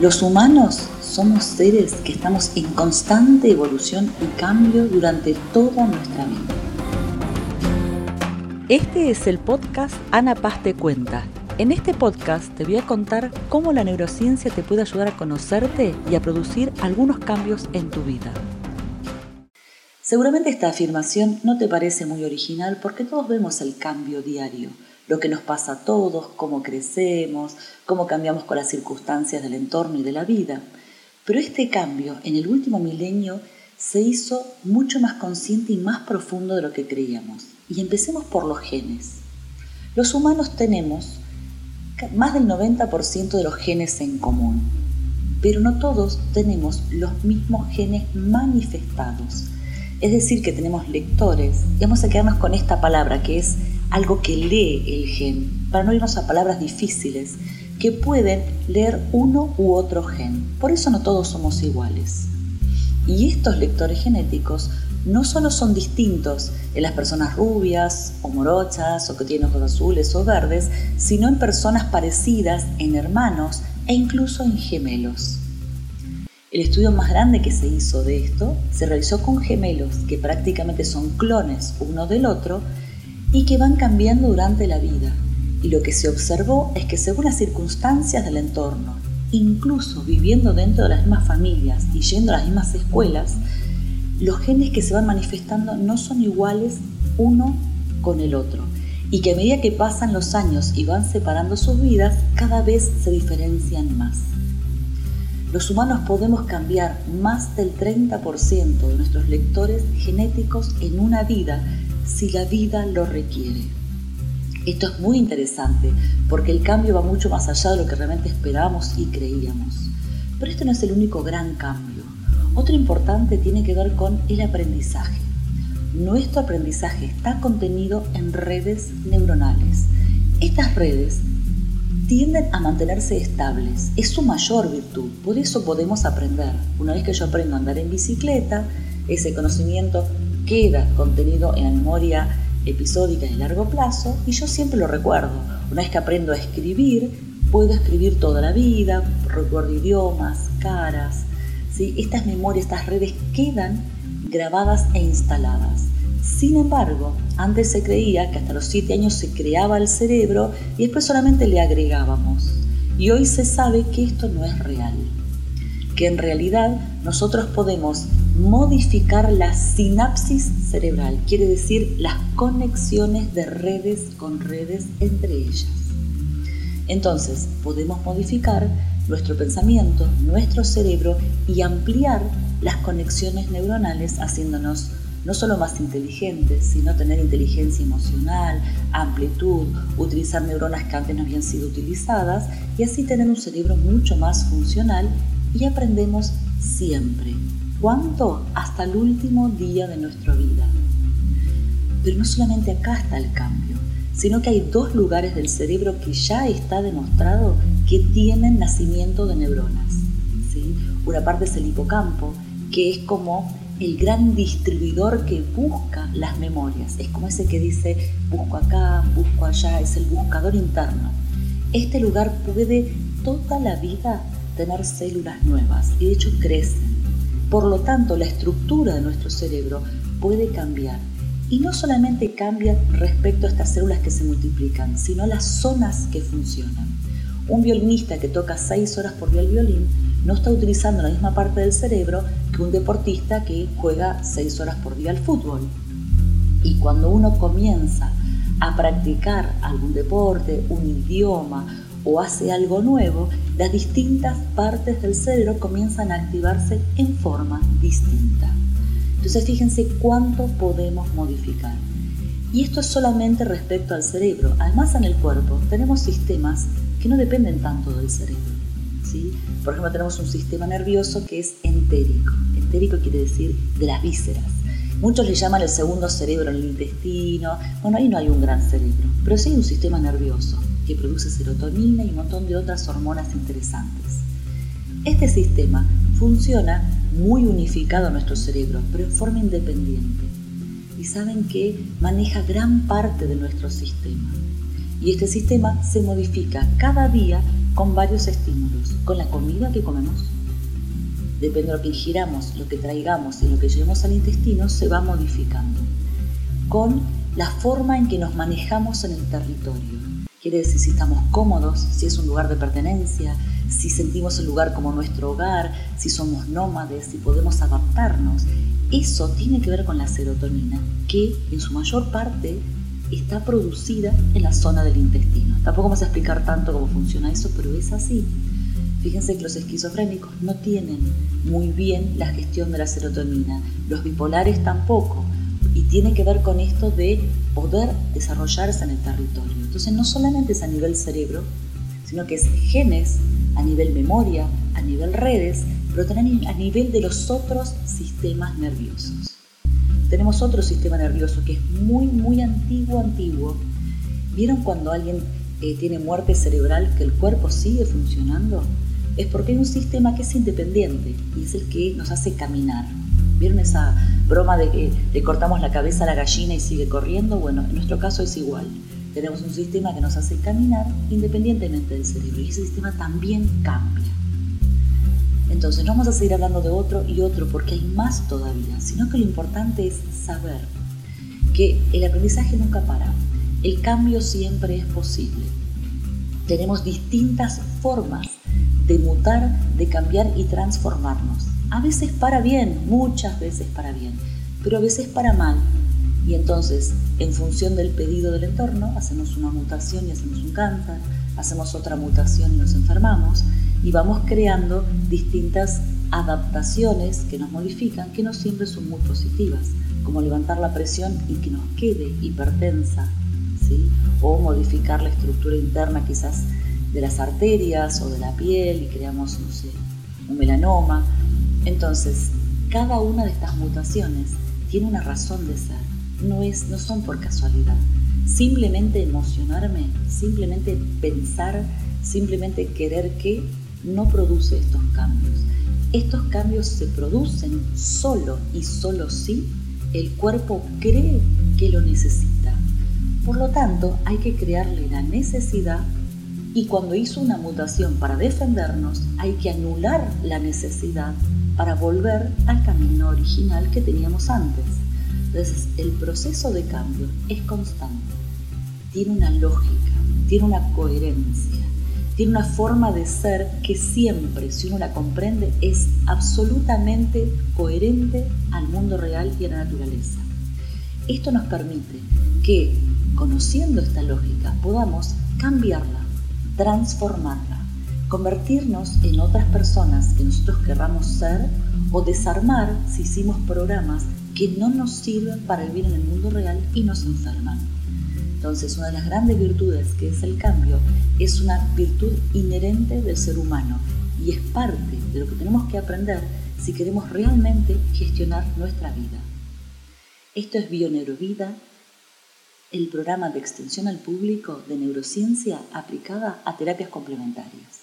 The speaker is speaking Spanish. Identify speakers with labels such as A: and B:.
A: Los humanos somos seres que estamos en constante evolución y cambio durante toda nuestra vida. Este es el podcast Ana Paz te cuenta. En este podcast te voy a contar cómo la neurociencia te puede ayudar a conocerte y a producir algunos cambios en tu vida. Seguramente esta afirmación no te parece muy original porque todos vemos el cambio diario lo que nos pasa a todos, cómo crecemos, cómo cambiamos con las circunstancias del entorno y de la vida. Pero este cambio en el último milenio se hizo mucho más consciente y más profundo de lo que creíamos. Y empecemos por los genes. Los humanos tenemos más del 90% de los genes en común, pero no todos tenemos los mismos genes manifestados. Es decir, que tenemos lectores, y vamos a quedarnos con esta palabra que es algo que lee el gen, para no irnos a palabras difíciles, que pueden leer uno u otro gen. Por eso no todos somos iguales. Y estos lectores genéticos no solo son distintos en las personas rubias o morochas o que tienen ojos azules o verdes, sino en personas parecidas, en hermanos e incluso en gemelos. El estudio más grande que se hizo de esto se realizó con gemelos que prácticamente son clones uno del otro y que van cambiando durante la vida. Y lo que se observó es que según las circunstancias del entorno, incluso viviendo dentro de las mismas familias y yendo a las mismas escuelas, los genes que se van manifestando no son iguales uno con el otro y que a medida que pasan los años y van separando sus vidas, cada vez se diferencian más. Los humanos podemos cambiar más del 30% de nuestros lectores genéticos en una vida si la vida lo requiere. Esto es muy interesante porque el cambio va mucho más allá de lo que realmente esperábamos y creíamos. Pero esto no es el único gran cambio. Otro importante tiene que ver con el aprendizaje. Nuestro aprendizaje está contenido en redes neuronales. Estas redes tienden a mantenerse estables. Es su mayor virtud. Por eso podemos aprender. Una vez que yo aprendo a andar en bicicleta, ese conocimiento queda contenido en la memoria episódica de largo plazo y yo siempre lo recuerdo. Una vez que aprendo a escribir, puedo escribir toda la vida, recuerdo idiomas, caras. ¿sí? Estas memorias, estas redes quedan grabadas e instaladas. Sin embargo, antes se creía que hasta los 7 años se creaba el cerebro y después solamente le agregábamos. Y hoy se sabe que esto no es real, que en realidad nosotros podemos modificar la sinapsis cerebral, quiere decir las conexiones de redes con redes entre ellas. Entonces, podemos modificar nuestro pensamiento, nuestro cerebro y ampliar las conexiones neuronales haciéndonos no solo más inteligentes, sino tener inteligencia emocional, amplitud, utilizar neuronas que antes no habían sido utilizadas y así tener un cerebro mucho más funcional y aprendemos siempre, ¿Cuánto? Hasta el último día de nuestra vida. Pero no solamente acá está el cambio, sino que hay dos lugares del cerebro que ya está demostrado que tienen nacimiento de neuronas. ¿sí? Una parte es el hipocampo, que es como el gran distribuidor que busca las memorias. Es como ese que dice, busco acá, busco allá, es el buscador interno. Este lugar puede toda la vida tener células nuevas y de hecho crecen por lo tanto, la estructura de nuestro cerebro puede cambiar. Y no solamente cambia respecto a estas células que se multiplican, sino las zonas que funcionan. Un violinista que toca 6 horas por día el violín no está utilizando la misma parte del cerebro que un deportista que juega 6 horas por día al fútbol. Y cuando uno comienza a practicar algún deporte, un idioma o hace algo nuevo, las distintas partes del cerebro comienzan a activarse en forma distinta. Entonces fíjense cuánto podemos modificar. Y esto es solamente respecto al cerebro. Además en el cuerpo tenemos sistemas que no dependen tanto del cerebro. ¿sí? Por ejemplo tenemos un sistema nervioso que es entérico. Entérico quiere decir de las vísceras. Muchos le llaman el segundo cerebro en el intestino. Bueno, ahí no hay un gran cerebro, pero sí hay un sistema nervioso que produce serotonina y un montón de otras hormonas interesantes. Este sistema funciona muy unificado a nuestro cerebro, pero en forma independiente. Y saben que maneja gran parte de nuestro sistema. Y este sistema se modifica cada día con varios estímulos, con la comida que comemos. Depende de lo que ingiramos, lo que traigamos y lo que llevemos al intestino, se va modificando. Con la forma en que nos manejamos en el territorio. Quiere decir si estamos cómodos, si es un lugar de pertenencia, si sentimos el lugar como nuestro hogar, si somos nómades, si podemos adaptarnos. Eso tiene que ver con la serotonina, que en su mayor parte está producida en la zona del intestino. Tampoco vamos a explicar tanto cómo funciona eso, pero es así. Fíjense que los esquizofrénicos no tienen muy bien la gestión de la serotonina, los bipolares tampoco, y tiene que ver con esto de poder desarrollarse en el territorio. Entonces no solamente es a nivel cerebro, sino que es genes, a nivel memoria, a nivel redes, pero también a nivel de los otros sistemas nerviosos. Tenemos otro sistema nervioso que es muy, muy antiguo, antiguo. ¿Vieron cuando alguien eh, tiene muerte cerebral que el cuerpo sigue funcionando? Es porque hay un sistema que es independiente y es el que nos hace caminar. ¿Vieron esa broma de que le cortamos la cabeza a la gallina y sigue corriendo? Bueno, en nuestro caso es igual. Tenemos un sistema que nos hace caminar independientemente del cerebro y ese sistema también cambia. Entonces no vamos a seguir hablando de otro y otro porque hay más todavía, sino que lo importante es saber que el aprendizaje nunca para, el cambio siempre es posible. Tenemos distintas formas de mutar, de cambiar y transformarnos. A veces para bien, muchas veces para bien, pero a veces para mal. Y entonces, en función del pedido del entorno, hacemos una mutación y hacemos un cáncer, hacemos otra mutación y nos enfermamos, y vamos creando distintas adaptaciones que nos modifican, que no siempre son muy positivas, como levantar la presión y que nos quede hipertensa, ¿sí? o modificar la estructura interna quizás de las arterias o de la piel y creamos, no sé, un melanoma. Entonces, cada una de estas mutaciones tiene una razón de ser, no, es, no son por casualidad. Simplemente emocionarme, simplemente pensar, simplemente querer que no produce estos cambios. Estos cambios se producen solo y solo si el cuerpo cree que lo necesita. Por lo tanto, hay que crearle la necesidad y cuando hizo una mutación para defendernos, hay que anular la necesidad para volver al camino original que teníamos antes. Entonces, el proceso de cambio es constante, tiene una lógica, tiene una coherencia tiene una forma de ser que siempre, si uno la comprende, es absolutamente coherente al mundo real y a la naturaleza. Esto nos permite que, conociendo esta lógica, podamos cambiarla, transformarla, convertirnos en otras personas que nosotros querramos ser o desarmar si hicimos programas que no nos sirven para vivir en el mundo real y nos enferman. Entonces, una de las grandes virtudes que es el cambio es una virtud inherente del ser humano y es parte de lo que tenemos que aprender si queremos realmente gestionar nuestra vida. Esto es Bioneurovida, el programa de extensión al público de neurociencia aplicada a terapias complementarias.